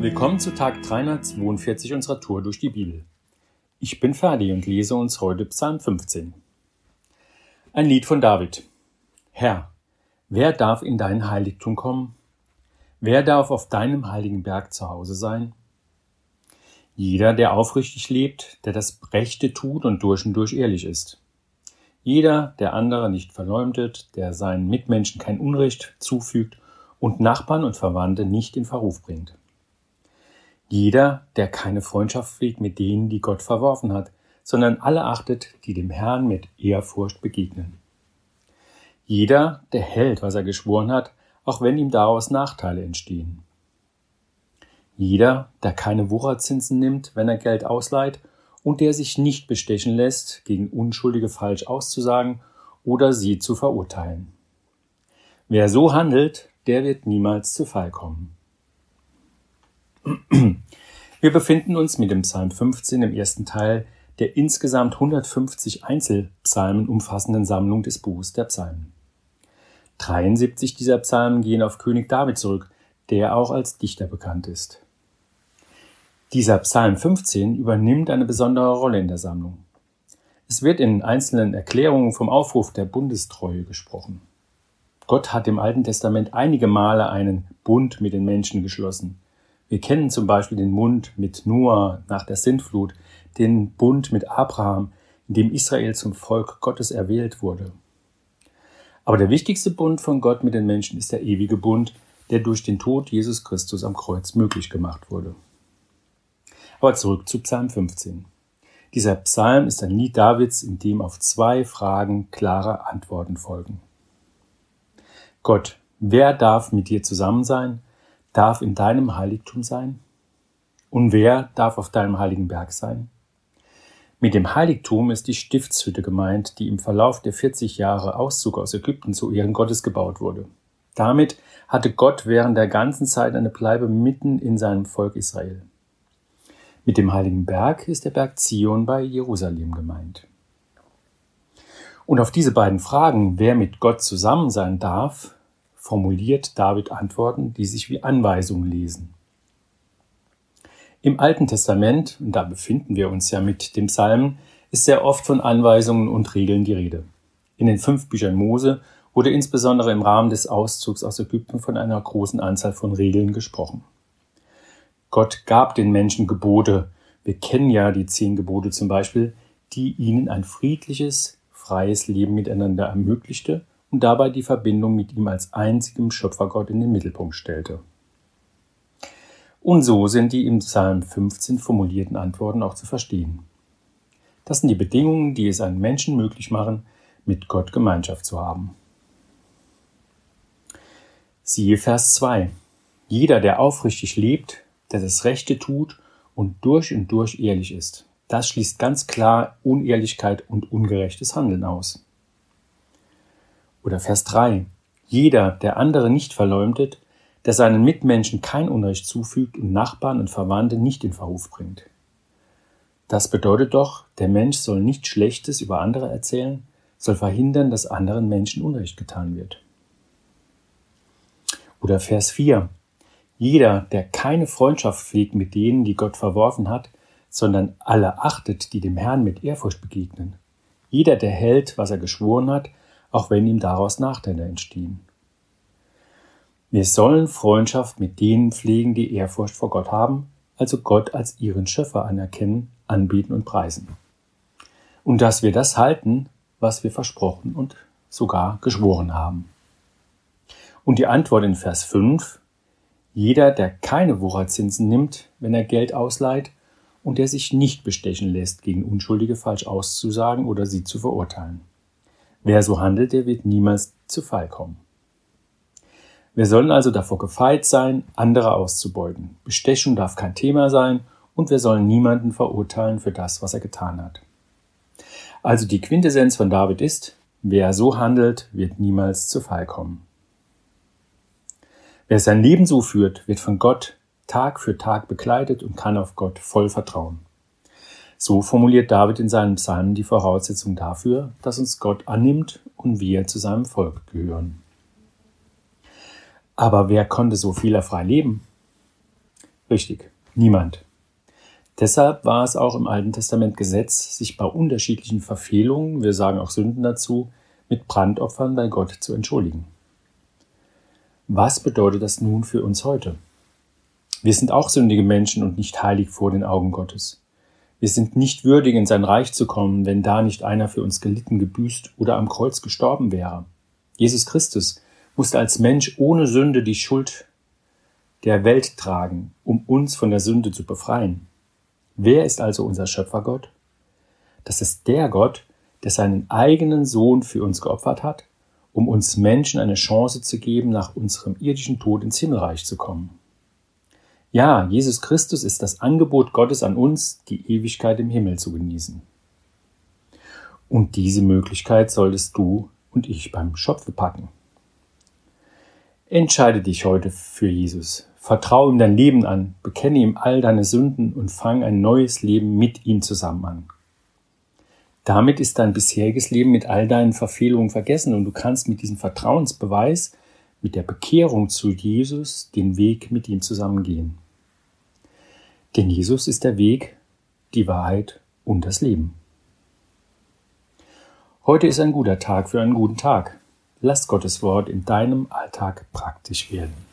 Willkommen zu Tag 342 unserer Tour durch die Bibel. Ich bin Ferdi und lese uns heute Psalm 15. Ein Lied von David. Herr, wer darf in dein Heiligtum kommen? Wer darf auf deinem heiligen Berg zu Hause sein? Jeder, der aufrichtig lebt, der das Rechte tut und durch und durch ehrlich ist. Jeder, der andere nicht verleumdet, der seinen Mitmenschen kein Unrecht zufügt und Nachbarn und Verwandte nicht in Verruf bringt. Jeder, der keine Freundschaft pflegt mit denen, die Gott verworfen hat, sondern alle achtet, die dem Herrn mit Ehrfurcht begegnen. Jeder, der hält, was er geschworen hat, auch wenn ihm daraus Nachteile entstehen. Jeder, der keine Wucherzinsen nimmt, wenn er Geld ausleiht, und der sich nicht bestechen lässt, gegen Unschuldige falsch auszusagen oder sie zu verurteilen. Wer so handelt, der wird niemals zu Fall kommen. Wir befinden uns mit dem Psalm 15 im ersten Teil der insgesamt 150 Einzelpsalmen umfassenden Sammlung des Buches der Psalmen. 73 dieser Psalmen gehen auf König David zurück, der auch als Dichter bekannt ist. Dieser Psalm 15 übernimmt eine besondere Rolle in der Sammlung. Es wird in einzelnen Erklärungen vom Aufruf der Bundestreue gesprochen. Gott hat im Alten Testament einige Male einen Bund mit den Menschen geschlossen. Wir kennen zum Beispiel den Bund mit Noah nach der Sintflut, den Bund mit Abraham, in dem Israel zum Volk Gottes erwählt wurde. Aber der wichtigste Bund von Gott mit den Menschen ist der ewige Bund, der durch den Tod Jesus Christus am Kreuz möglich gemacht wurde. Aber zurück zu Psalm 15. Dieser Psalm ist ein Lied Davids, in dem auf zwei Fragen klare Antworten folgen. Gott, wer darf mit dir zusammen sein? Darf in deinem Heiligtum sein? Und wer darf auf deinem heiligen Berg sein? Mit dem Heiligtum ist die Stiftshütte gemeint, die im Verlauf der 40 Jahre Auszug aus Ägypten zu Ehren Gottes gebaut wurde. Damit hatte Gott während der ganzen Zeit eine Bleibe mitten in seinem Volk Israel. Mit dem heiligen Berg ist der Berg Zion bei Jerusalem gemeint. Und auf diese beiden Fragen, wer mit Gott zusammen sein darf, formuliert David Antworten, die sich wie Anweisungen lesen. Im Alten Testament, und da befinden wir uns ja mit dem Psalmen, ist sehr oft von Anweisungen und Regeln die Rede. In den fünf Büchern Mose wurde insbesondere im Rahmen des Auszugs aus Ägypten von einer großen Anzahl von Regeln gesprochen. Gott gab den Menschen Gebote. Wir kennen ja die zehn Gebote zum Beispiel, die ihnen ein friedliches, freies Leben miteinander ermöglichte und dabei die Verbindung mit ihm als einzigem Schöpfergott in den Mittelpunkt stellte. Und so sind die im Psalm 15 formulierten Antworten auch zu verstehen. Das sind die Bedingungen, die es einem Menschen möglich machen, mit Gott Gemeinschaft zu haben. Siehe Vers 2. Jeder, der aufrichtig lebt, der das Rechte tut und durch und durch ehrlich ist, das schließt ganz klar Unehrlichkeit und ungerechtes Handeln aus. Oder Vers 3. Jeder, der andere nicht verleumdet, der seinen Mitmenschen kein Unrecht zufügt und Nachbarn und Verwandte nicht in Verruf bringt. Das bedeutet doch, der Mensch soll nicht Schlechtes über andere erzählen, soll verhindern, dass anderen Menschen Unrecht getan wird. Oder Vers 4. Jeder, der keine Freundschaft pflegt mit denen, die Gott verworfen hat, sondern alle achtet, die dem Herrn mit Ehrfurcht begegnen. Jeder, der hält, was er geschworen hat, auch wenn ihm daraus Nachteile entstehen. Wir sollen Freundschaft mit denen pflegen, die Ehrfurcht vor Gott haben, also Gott als ihren Schöpfer anerkennen, anbieten und preisen. Und dass wir das halten, was wir versprochen und sogar geschworen haben. Und die Antwort in Vers 5, jeder, der keine Wucherzinsen nimmt, wenn er Geld ausleiht, und der sich nicht bestechen lässt, gegen Unschuldige falsch auszusagen oder sie zu verurteilen. Wer so handelt, der wird niemals zu Fall kommen. Wir sollen also davor gefeit sein, andere auszubeuten. Bestechung darf kein Thema sein und wir sollen niemanden verurteilen für das, was er getan hat. Also die Quintessenz von David ist, wer so handelt, wird niemals zu Fall kommen. Wer sein Leben so führt, wird von Gott Tag für Tag begleitet und kann auf Gott voll vertrauen. So formuliert David in seinen Psalmen die Voraussetzung dafür, dass uns Gott annimmt und wir zu seinem Volk gehören. Aber wer konnte so fehlerfrei leben? Richtig, niemand. Deshalb war es auch im Alten Testament Gesetz, sich bei unterschiedlichen Verfehlungen, wir sagen auch Sünden dazu, mit Brandopfern bei Gott zu entschuldigen. Was bedeutet das nun für uns heute? Wir sind auch sündige Menschen und nicht heilig vor den Augen Gottes. Wir sind nicht würdig, in sein Reich zu kommen, wenn da nicht einer für uns gelitten, gebüßt oder am Kreuz gestorben wäre. Jesus Christus musste als Mensch ohne Sünde die Schuld der Welt tragen, um uns von der Sünde zu befreien. Wer ist also unser Schöpfergott? Das ist der Gott, der seinen eigenen Sohn für uns geopfert hat, um uns Menschen eine Chance zu geben, nach unserem irdischen Tod ins Himmelreich zu kommen. Ja, Jesus Christus ist das Angebot Gottes an uns, die Ewigkeit im Himmel zu genießen. Und diese Möglichkeit solltest du und ich beim Schopfe packen. Entscheide dich heute für Jesus. Vertraue ihm dein Leben an, bekenne ihm all deine Sünden und fang ein neues Leben mit ihm zusammen an. Damit ist dein bisheriges Leben mit all deinen Verfehlungen vergessen und du kannst mit diesem Vertrauensbeweis, mit der Bekehrung zu Jesus, den Weg mit ihm zusammengehen. Denn Jesus ist der Weg, die Wahrheit und das Leben. Heute ist ein guter Tag für einen guten Tag. Lass Gottes Wort in deinem Alltag praktisch werden.